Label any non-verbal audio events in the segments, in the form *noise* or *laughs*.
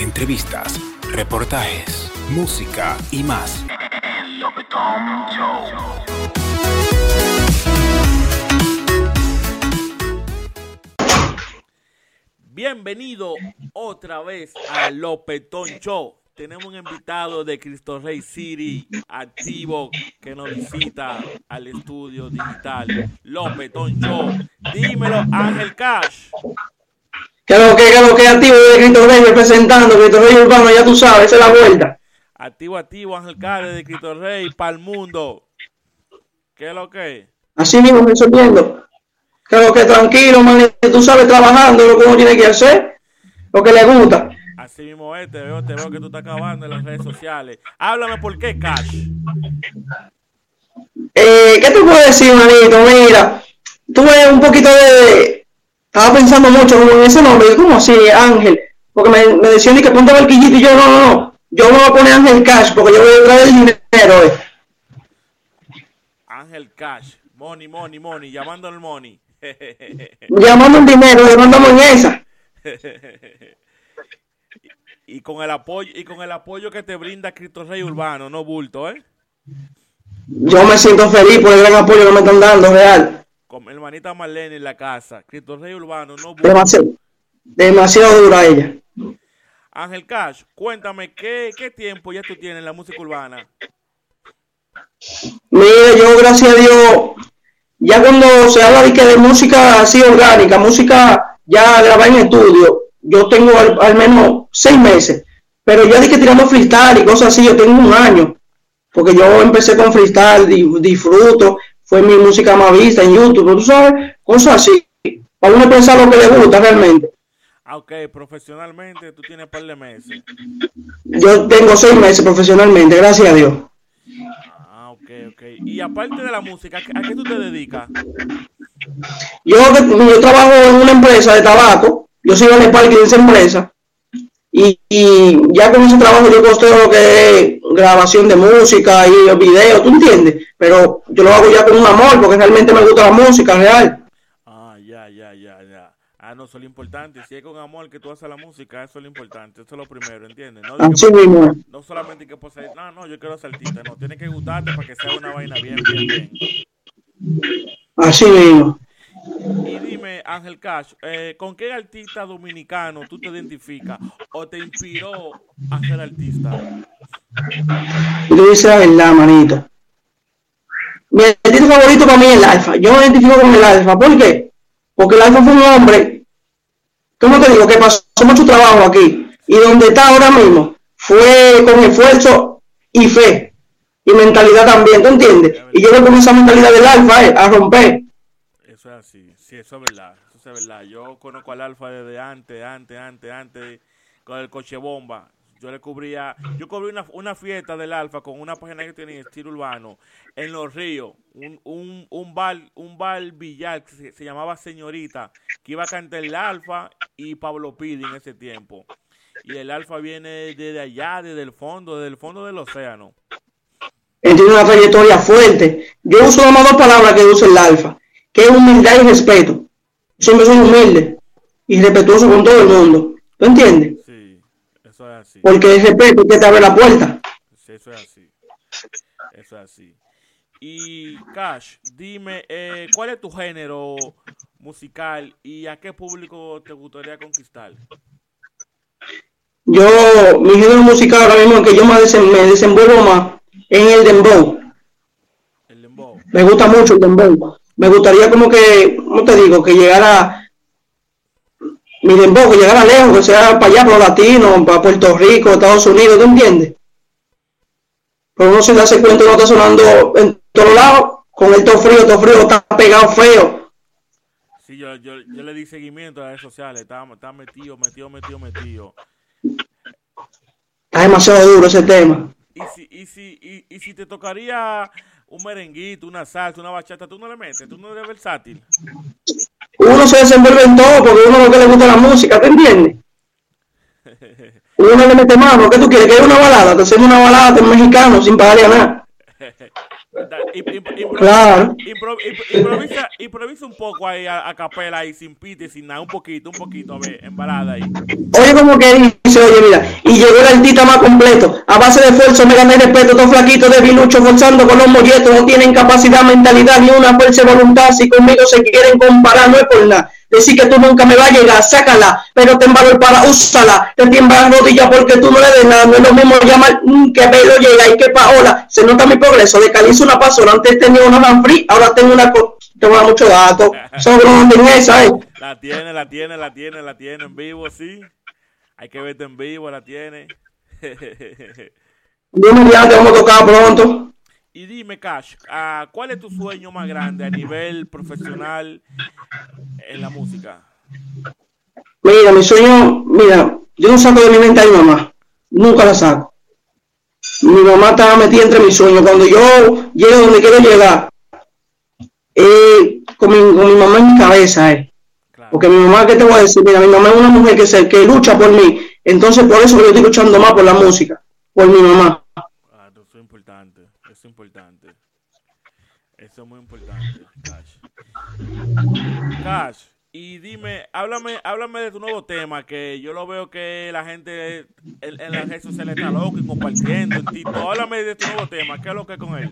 entrevistas, reportajes, música y más. Bienvenido otra vez a Lopetón Show. Tenemos un invitado de Cristo Rey City activo que nos visita al estudio digital Lopetón Show. Dímelo, Ángel Cash. ¿Qué es lo que, qué es lo que activo de Cristo Rey representando? Cristo Rey Urbano, ya tú sabes, esa es la vuelta. Activo, activo, Ángel Cash de Cristo Rey para el mundo. ¿Qué es lo que? Así mismo resolviendo. Que lo que tranquilo, man, tú sabes, trabajando lo que uno tiene que hacer, lo que le gusta. Así mismo es, te veo, te veo que tú estás acabando en las redes sociales. Háblame por qué Cash. Eh, ¿Qué te puedo decir, manito? Mira, tuve un poquito de... Estaba pensando mucho como en ese nombre, ¿cómo así, Ángel? Porque me, me decían que ponte barquillito y yo, no, no, no. Yo me voy a poner Ángel Cash porque yo voy a traer el dinero, eh. Ángel Cash. Money, money, money. Llamándole el money. *laughs* Llamando el dinero, le mandamos en esa. y con el apoyo y con el apoyo que te brinda Cristo Rey Urbano, no bulto, ¿eh? Yo me siento feliz por el gran apoyo que me están dando, real. Con mi hermanita Marlene en la casa. Cristo Rey Urbano, no. Demasiado, demasiado dura ella. Ángel Cash, cuéntame, ¿qué, ¿qué tiempo ya tú tienes en la música urbana? Mire, yo gracias a Dios, ya cuando se habla de que de música así orgánica, música ya grabada en estudio, yo tengo al, al menos seis meses, pero ya de que tirando freestyle y cosas así, yo tengo un año, porque yo empecé con freestyle, di- disfruto, fue mi música más vista en YouTube, tú sabes, cosas así, para uno pensar lo que le gusta realmente. Ah, ok, profesionalmente tú tienes par de meses. Yo tengo seis meses profesionalmente, gracias a Dios. Ah, ok, ok. Y aparte de la música, ¿a qué- ¿a qué tú te dedicas? Yo, yo trabajo en una empresa de tabaco, yo soy el parque de esa empresa, y, y ya con ese trabajo yo costeo lo que es grabación de música y video, ¿tú entiendes? Pero yo lo hago ya con un amor, porque realmente me gusta la música real. Ah, ya, ya, ya, ya. Ah, no, eso es lo importante. Si es con amor que tú haces la música, eso es lo importante. Eso es lo primero, ¿entiendes? No, de que- Así mismo. no solamente que pues, no, no, yo quiero ser artista. No, tiene que gustarte para que sea una vaina bien, bien, bien. Así mismo. Y dime, Ángel Cash, eh, ¿con qué artista dominicano tú te identificas o te inspiró a ser artista? Y tú dices la verdad, manito. Mi artista favorito para mí es el Alfa. Yo me identifico con el Alfa. ¿Por qué? Porque el Alfa fue un hombre, ¿cómo te digo? Que pasó mucho trabajo aquí. Y donde está ahora mismo fue con esfuerzo y fe. Y mentalidad también, ¿tú entiendes? Y yo creo con esa mentalidad del Alfa eh, a romper. Eso es así, sí, eso es verdad, eso es verdad. Yo conozco al Alfa desde antes, antes, antes, antes, con el coche bomba. Yo le cubría, yo cubrí una, una fiesta del Alfa con una página que tenía estilo urbano en Los Ríos, un, un, un bar, un bar billar que se, llamaba Señorita, que iba a cantar el Alfa y Pablo Pidi en ese tiempo. Y el Alfa viene desde allá, desde el fondo, desde el fondo del océano. Él tiene una trayectoria fuerte. Yo uso las dos palabras que usa el Alfa, que es humildad y respeto. Siempre soy humilde y respetuoso con todo el mundo. ¿Tú entiendes? Sí, eso es así. Porque el respeto es que te abre la puerta. Sí, eso es así. Eso es así. Y Cash, dime, eh, ¿cuál es tu género musical y a qué público te gustaría conquistar? Yo, mi género musical ahora mismo, que yo más desen- me desenvuelvo más, es en el dembow. El dembow. Me gusta mucho el dembow. Me gustaría como que, ¿cómo te digo? Que llegara mi dembow, que llegara lejos, que sea para allá, para los latinos, para Puerto Rico, Estados Unidos, ¿tú entiendes? Pero uno sin darse cuenta no está sonando en todos lados, con el todo frío, todo frío, está pegado feo. Sí, yo, yo, yo le di seguimiento a las redes sociales. Está, está metido, metido, metido, metido. Está demasiado duro ese tema. Y si, y si, y, y si te tocaría un merenguito, una salsa, una bachata, tú no le metes, tú no eres versátil. Uno se desenvuelve en todo porque uno lo que le gusta la música, ¿te entiendes? *laughs* Uno le mete mano, ¿qué tú quieres? ¿Que haya una balada? Te hacemos una balada en mexicano sin pagarle a nada. Claro. impro- impro- improvisa, improvisa un poco ahí a, a capela ahí sin pite, sin nada, un poquito, un poquito, a ver, en balada ahí. Oye, como que dice, oye, mira, y llegó el artista más completo. A base de esfuerzo me gané respeto, todo flaquito de bilucho, forzando con los molletos, no tienen capacidad, mentalidad ni una fuerza de voluntad. Si conmigo se quieren comparar, no es por nada. Decir que tú nunca me vas a llegar, sácala, pero ten valor para úsala. Te tiembla la rodilla porque tú no le des nada. No es lo mismo llamar mm, que Pedro llega y que Paola. Se nota mi progreso. De calizo una pasola. Antes tenía una Manfree, ahora tengo una. Te dar mucho dato. Sobre *laughs* en esa, eh. La tiene, la tiene, la tiene, la tiene en vivo, sí. Hay que verte en vivo, la tiene. *laughs* Dios mediante, vamos a tocar pronto. Y dime, Cash, ah, ¿cuál es tu sueño más grande a nivel profesional en la música? Mira, mi sueño, mira, yo no saco de mi mente a mi mamá, nunca la saco. Mi mamá estaba metida entre mis sueños. Cuando yo llego donde quiero llegar, eh, con, mi, con mi mamá en mi cabeza, eh. Claro. Porque mi mamá, ¿qué te voy a decir? Mira, mi mamá es una mujer que, se, que lucha por mí. Entonces, por eso que yo estoy luchando más por la música, por mi mamá. Ah, eso es importante, eso es importante. Eso es muy importante, Cash. Y dime, háblame, háblame de tu nuevo tema, que yo lo veo que la gente en, en las redes sociales está loco y compartiendo en. Háblame de tu nuevo tema, ¿qué es lo que es con él?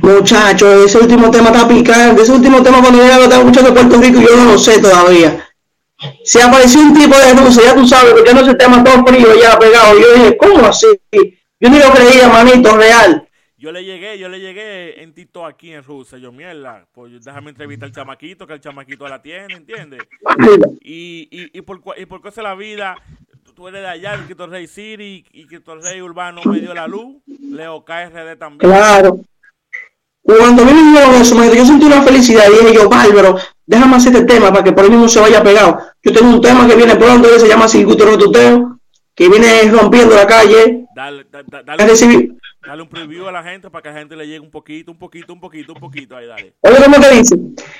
Muchacho, ese último tema está picante. Ese último tema cuando yo lo estaba escuchando en Puerto Rico, yo no lo sé todavía. Si apareció un tipo de Rusia, ya tú sabes, porque no ese tema todo frío ya pegado. Yo dije, ¿cómo así? Yo ni lo creía, manito, real. Yo le llegué, yo le llegué en TikTok aquí en Rusia. Yo, mierda, pues déjame entrevistar al chamaquito, que el chamaquito la tiene, ¿entiendes? Y, y, y, por, y por cosa de la vida, tú- eres de allá, de Cristo Rey City, y Cristo Rey Urbano me dio la luz, Leo KRD también. Claro. Cuando a mí me dijeron eso, manito, yo sentí una felicidad y dije yo, bárbaro, déjame hacer este tema para que por ahí mismo se vaya pegado. Yo tengo un tema que viene pronto que se llama Circuito Rotuteo, que viene rompiendo la calle. Dale, da- dale, dale un preview a la gente para que la gente le llegue un poquito, un poquito, un poquito, un poquito. Ahí, dale. Oye, ¿cómo te dice?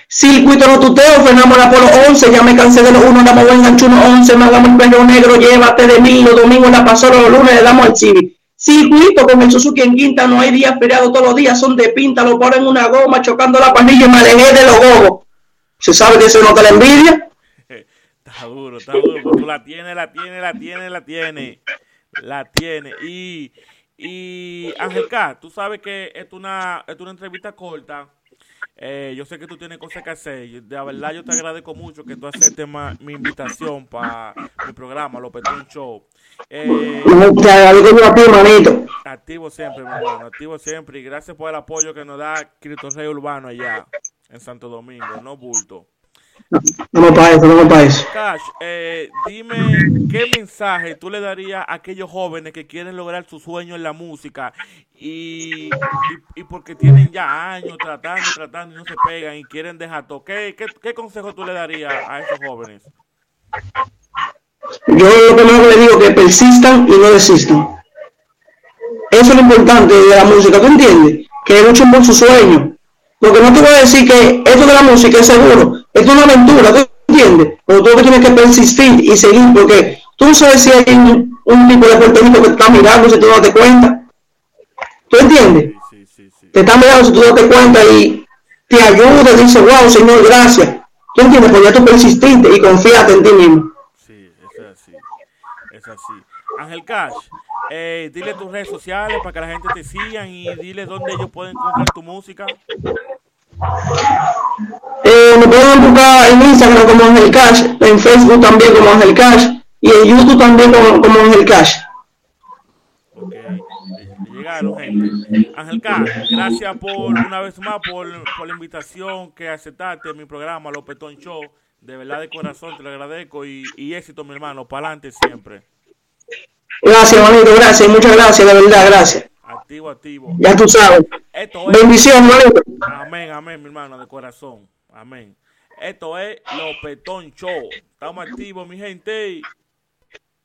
Circuito no tuteo, frenamos la Polo 11, ya me cansé de los uno, damos buen gancho uno 11, me hagamos el perro negro, llévate de mí, los domingos la pasola, los lunes le damos al civi. Circuito con el Suzuki en quinta, no hay días feriados, todos los días son de pinta, lo ponen en una goma, chocando la parrilla y me alejé de los gogos. ¿Se sabe que eso no te la envidia? *laughs* Está duro, está duro. tú la tienes, la tienes, la tienes, la tienes. La tienes. Y, y Ángel K, tú sabes que es una, es una entrevista corta. Eh, yo sé que tú tienes cosas que hacer. De verdad, yo te agradezco mucho que tú aceptes mi invitación para mi programa, Lopetón Show. Eh, No, te agradezco yo a ti, manito. activo siempre, mi hermano, activo siempre. Y gracias por el apoyo que nos da Cristo Rey Urbano allá en Santo Domingo, no bulto. Vamos para eso, vamos para eso. Cash, eh, dime qué mensaje tú le darías a aquellos jóvenes que quieren lograr su sueño en la música y, y, y porque tienen ya años tratando, tratando y no se pegan y quieren dejar todo. ¿Qué, qué, qué consejo tú le darías a esos jóvenes? Yo lo primero que le digo que persistan y no desistan. Eso es lo importante de la música, ¿tú entiendes? Que luchen por su sueño. Porque no te voy a decir que esto de la música es seguro, es una aventura, ¿tú entiendes? Pero tú lo que tienes que persistir y seguir, porque tú no sabes si hay un, un tipo de Puerto Rico que te está mirando si tú no te cuenta. ¿Tú entiendes? Sí, sí, sí, sí. Te está mirando si tú no te cuenta y te ayuda y dice, wow, Señor, gracias. ¿Tú entiendes? Pues ya tú persististe y confiaste en ti mismo. Sí, es así. Es así. Ángel Cash, eh, dile tus redes sociales para que la gente te sigan y dile dónde ellos pueden encontrar tu música. Eh, me pueden buscar en Instagram como Ángel Cash, en Facebook también como Ángel Cash y en YouTube también como, como Ángel Cash. Llegaron gente. Ángel K, gracias por una vez más por, por la invitación que aceptaste en mi programa Lopetón Show. De verdad de corazón te lo agradezco y, y éxito mi hermano, para adelante siempre. Gracias, manito, gracias, muchas gracias, de verdad, gracias. Activo, activo. Ya tú sabes. Esto es, Bendición, manito. Amén, amén mi hermano, de corazón. Amén. Esto es Lopetón Show. Estamos activos mi gente.